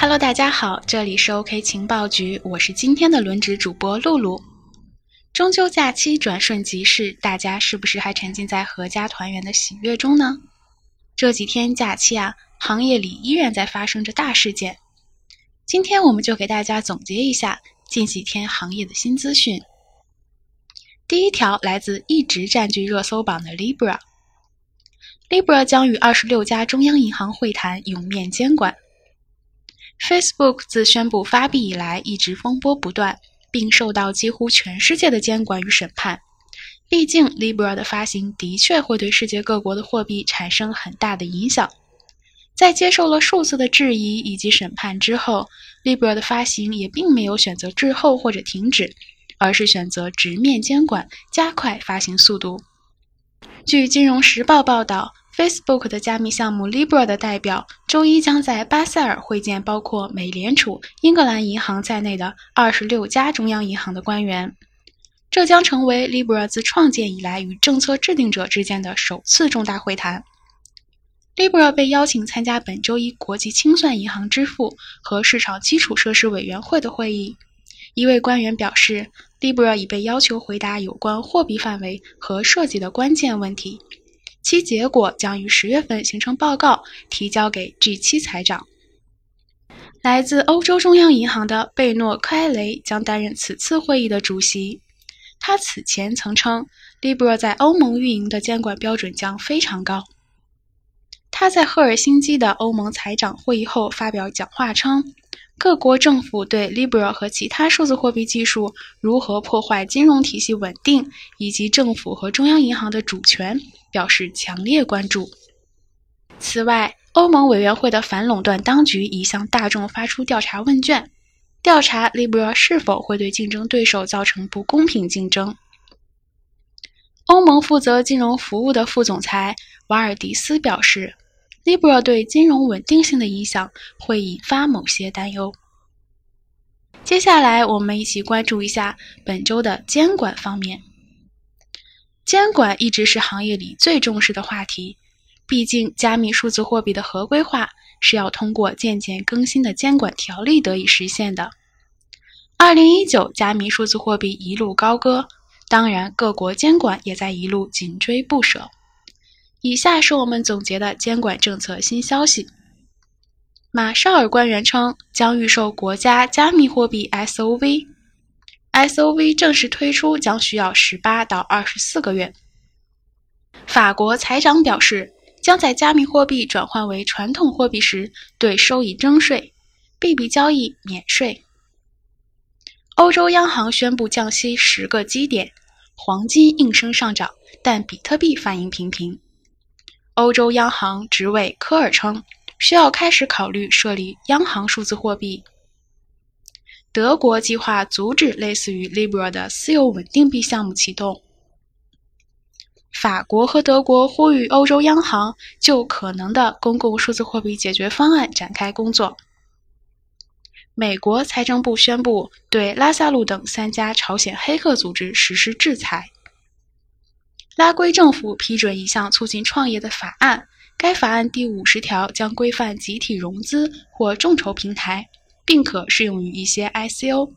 Hello，大家好，这里是 OK 情报局，我是今天的轮值主播露露。中秋假期转瞬即逝，大家是不是还沉浸在阖家团圆的喜悦中呢？这几天假期啊，行业里依然在发生着大事件。今天我们就给大家总结一下近几天行业的新资讯。第一条来自一直占据热搜榜的 Libra，Libra 将与二十六家中央银行会谈，永面监管。Facebook 自宣布发币以来，一直风波不断，并受到几乎全世界的监管与审判。毕竟，Libra 的发行的确会对世界各国的货币产生很大的影响。在接受了数次的质疑以及审判之后，Libra 的发行也并没有选择滞后或者停止，而是选择直面监管，加快发行速度。据《金融时报》报道。Facebook 的加密项目 Libra 的代表周一将在巴塞尔会见包括美联储、英格兰银行在内的二十六家中央银行的官员。这将成为 Libra 自创建以来与政策制定者之间的首次重大会谈。Libra 被邀请参加本周一国际清算银行支付和市场基础设施委员会的会议。一位官员表示，Libra 已被要求回答有关货币范围和设计的关键问题。其结果将于十月份形成报告，提交给 G7 财长。来自欧洲中央银行的贝诺·科埃雷将担任此次会议的主席。他此前曾称，Libra 在欧盟运营的监管标准将非常高。他在赫尔辛基的欧盟财长会议后发表讲话称。各国政府对 Libra 和其他数字货币技术如何破坏金融体系稳定，以及政府和中央银行的主权表示强烈关注。此外，欧盟委员会的反垄断当局已向大众发出调查问卷，调查 Libra 是否会对竞争对手造成不公平竞争。欧盟负责金融服务的副总裁瓦尔迪斯表示。Libra 对金融稳定性的影响会引发某些担忧。接下来，我们一起关注一下本周的监管方面。监管一直是行业里最重视的话题，毕竟加密数字货币的合规化是要通过渐渐更新的监管条例得以实现的。二零一九，加密数字货币一路高歌，当然，各国监管也在一路紧追不舍。以下是我们总结的监管政策新消息。马绍尔官员称，将预售国家加密货币 SOV，SOV 正式推出将需要十八到二十四个月。法国财长表示，将在加密货币转换为传统货币时对收益征税，币币交易免税。欧洲央行宣布降息十个基点，黄金应声上涨，但比特币反应平平。欧洲央行执委科尔称，需要开始考虑设立央行数字货币。德国计划阻止类似于 Libra 的私有稳定币项目启动。法国和德国呼吁欧洲央行就可能的公共数字货币解决方案展开工作。美国财政部宣布对拉萨路等三家朝鲜黑客组织实施制裁。拉圭政府批准一项促进创业的法案，该法案第五十条将规范集体融资或众筹平台，并可适用于一些 ICO。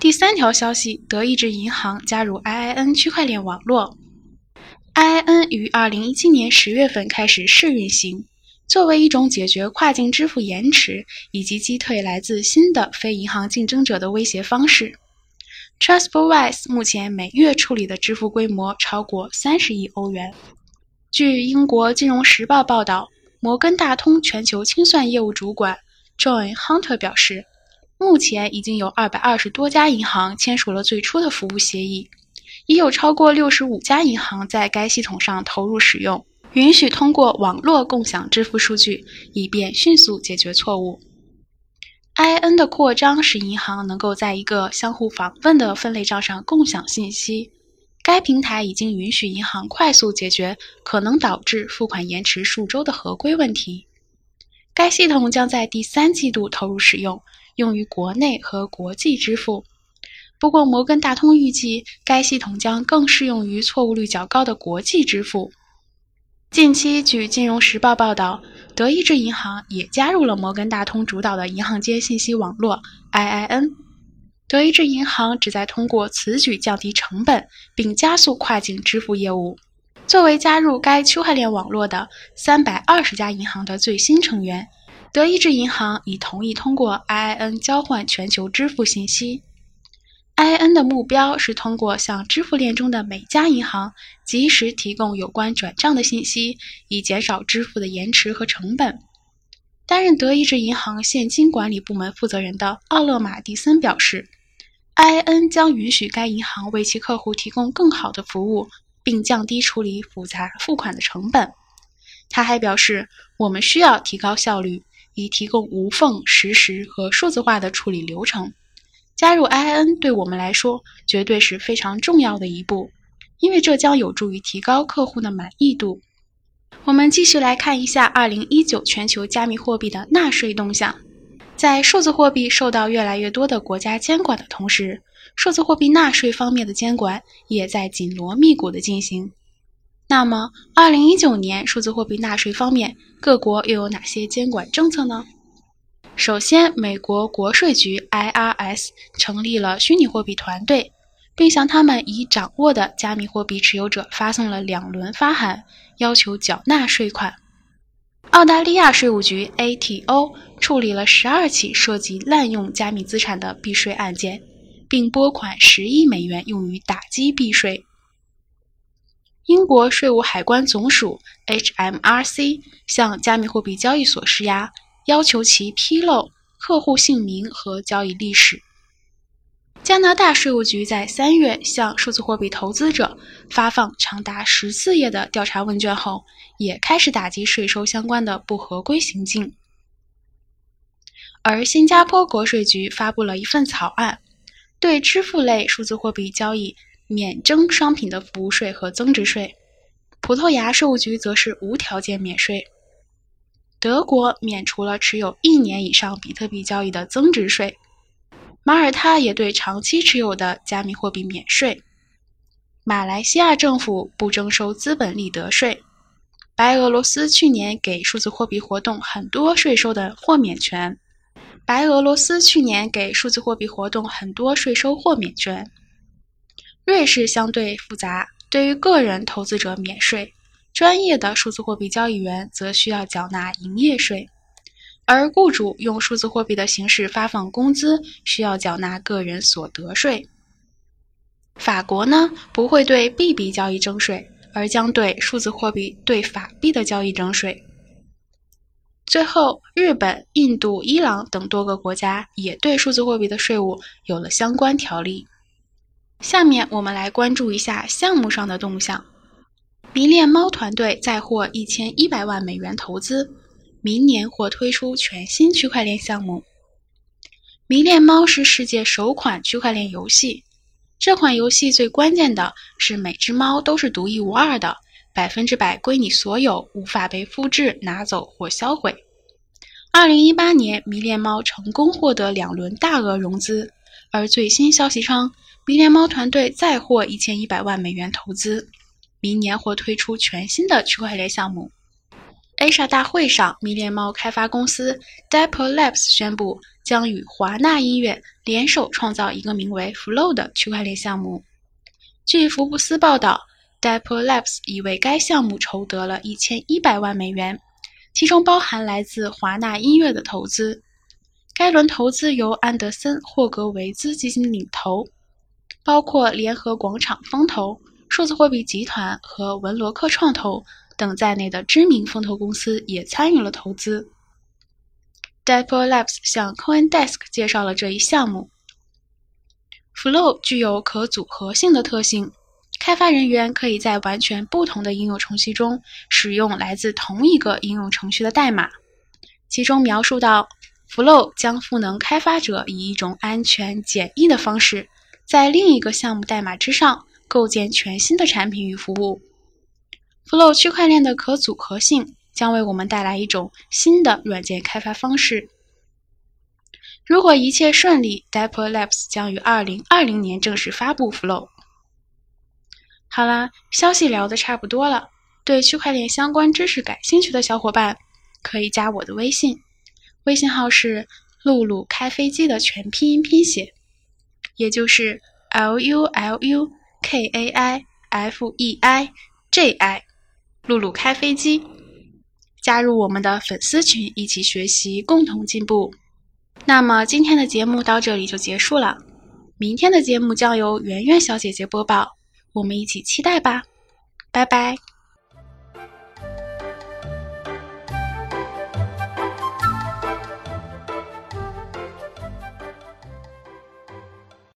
第三条消息：德意志银行加入 IIN 区块链网络。IIN 于二零一七年十月份开始试运行，作为一种解决跨境支付延迟以及击退来自新的非银行竞争者的威胁方式。TrustWise 目前每月处理的支付规模超过三十亿欧元。据英国《金融时报》报道，摩根大通全球清算业务主管 John Hunter 表示，目前已经有二百二十多家银行签署了最初的服务协议，已有超过六十五家银行在该系统上投入使用，允许通过网络共享支付数据，以便迅速解决错误。IN 的扩张使银行能够在一个相互访问的分类账上共享信息。该平台已经允许银行快速解决可能导致付款延迟数周的合规问题。该系统将在第三季度投入使用，用于国内和国际支付。不过，摩根大通预计该系统将更适用于错误率较高的国际支付。近期，据《金融时报》报道，德意志银行也加入了摩根大通主导的银行间信息网络 IIN。德意志银行旨在通过此举降低成本，并加速跨境支付业务。作为加入该区块链网络的三百二十家银行的最新成员，德意志银行已同意通过 IIN 交换全球支付信息。I N 的目标是通过向支付链中的每家银行及时提供有关转账的信息，以减少支付的延迟和成本。担任德意志银行现金管理部门负责人的奥勒马蒂森表示，I N 将允许该银行为其客户提供更好的服务。并降低处理复杂付款的成本。他还表示，我们需要提高效率，以提供无缝、实时和数字化的处理流程。加入 I N 对我们来说绝对是非常重要的一步，因为这将有助于提高客户的满意度。我们继续来看一下2019全球加密货币的纳税动向。在数字货币受到越来越多的国家监管的同时，数字货币纳税方面的监管也在紧锣密鼓的进行。那么，二零一九年数字货币纳税方面，各国又有哪些监管政策呢？首先，美国国税局 IRS 成立了虚拟货币团队，并向他们已掌握的加密货币持有者发送了两轮发函，要求缴纳税款。澳大利亚税务局 ATO 处理了十二起涉及滥用加密资产的避税案件。并拨款十亿美元用于打击避税。英国税务海关总署 （HMRC） 向加密货币交易所施压，要求其披露客户姓名和交易历史。加拿大税务局在三月向数字货币投资者发放长达十四页的调查问卷后，也开始打击税收相关的不合规行径。而新加坡国税局发布了一份草案。对支付类数字货币交易免征商品的服务税和增值税，葡萄牙税务局则是无条件免税。德国免除了持有一年以上比特币交易的增值税，马耳他也对长期持有的加密货币免税。马来西亚政府不征收资本利得税。白俄罗斯去年给数字货币活动很多税收的豁免权。白俄罗斯去年给数字货币活动很多税收豁免权。瑞士相对复杂，对于个人投资者免税，专业的数字货币交易员则需要缴纳营业税，而雇主用数字货币的形式发放工资需要缴纳个人所得税。法国呢，不会对币币交易征税，而将对数字货币对法币的交易征税。最后，日本、印度、伊朗等多个国家也对数字货币的税务有了相关条例。下面我们来关注一下项目上的动向。迷恋猫团队再获一千一百万美元投资，明年或推出全新区块链项目。迷恋猫是世界首款区块链游戏，这款游戏最关键的是每只猫都是独一无二的。百分之百归你所有，无法被复制、拿走或销毁。二零一八年，迷恋猫成功获得两轮大额融资，而最新消息称，迷恋猫团队再获一千一百万美元投资，明年或推出全新的区块链项目。Asia 大会上，迷恋猫开发公司 Dapper Labs 宣布将与华纳音乐联手创造一个名为 Flow 的区块链项目。据福布斯报道。Dapper Labs 已为该项目筹得了一千一百万美元，其中包含来自华纳音乐的投资。该轮投资由安德森·霍格维兹基金领投，包括联合广场风投、数字货币集团和文罗克创投等在内的知名风投公司也参与了投资。Dapper Labs 向 CoinDesk 介绍了这一项目。Flow 具有可组合性的特性。开发人员可以在完全不同的应用程序中使用来自同一个应用程序的代码。其中描述到，Flow 将赋能开发者以一种安全、简易的方式，在另一个项目代码之上构建全新的产品与服务。Flow 区块链的可组合性将为我们带来一种新的软件开发方式。如果一切顺利，Dapper Labs 将于2020年正式发布 Flow。好啦，消息聊得差不多了，对区块链相关知识感兴趣的小伙伴，可以加我的微信，微信号是“露露开飞机”的全拼音拼写，也就是 L U L U K A I F E I J I，露露开飞机。加入我们的粉丝群，一起学习，共同进步。那么今天的节目到这里就结束了，明天的节目将由圆圆小姐姐播报，我们一起期待吧，拜拜。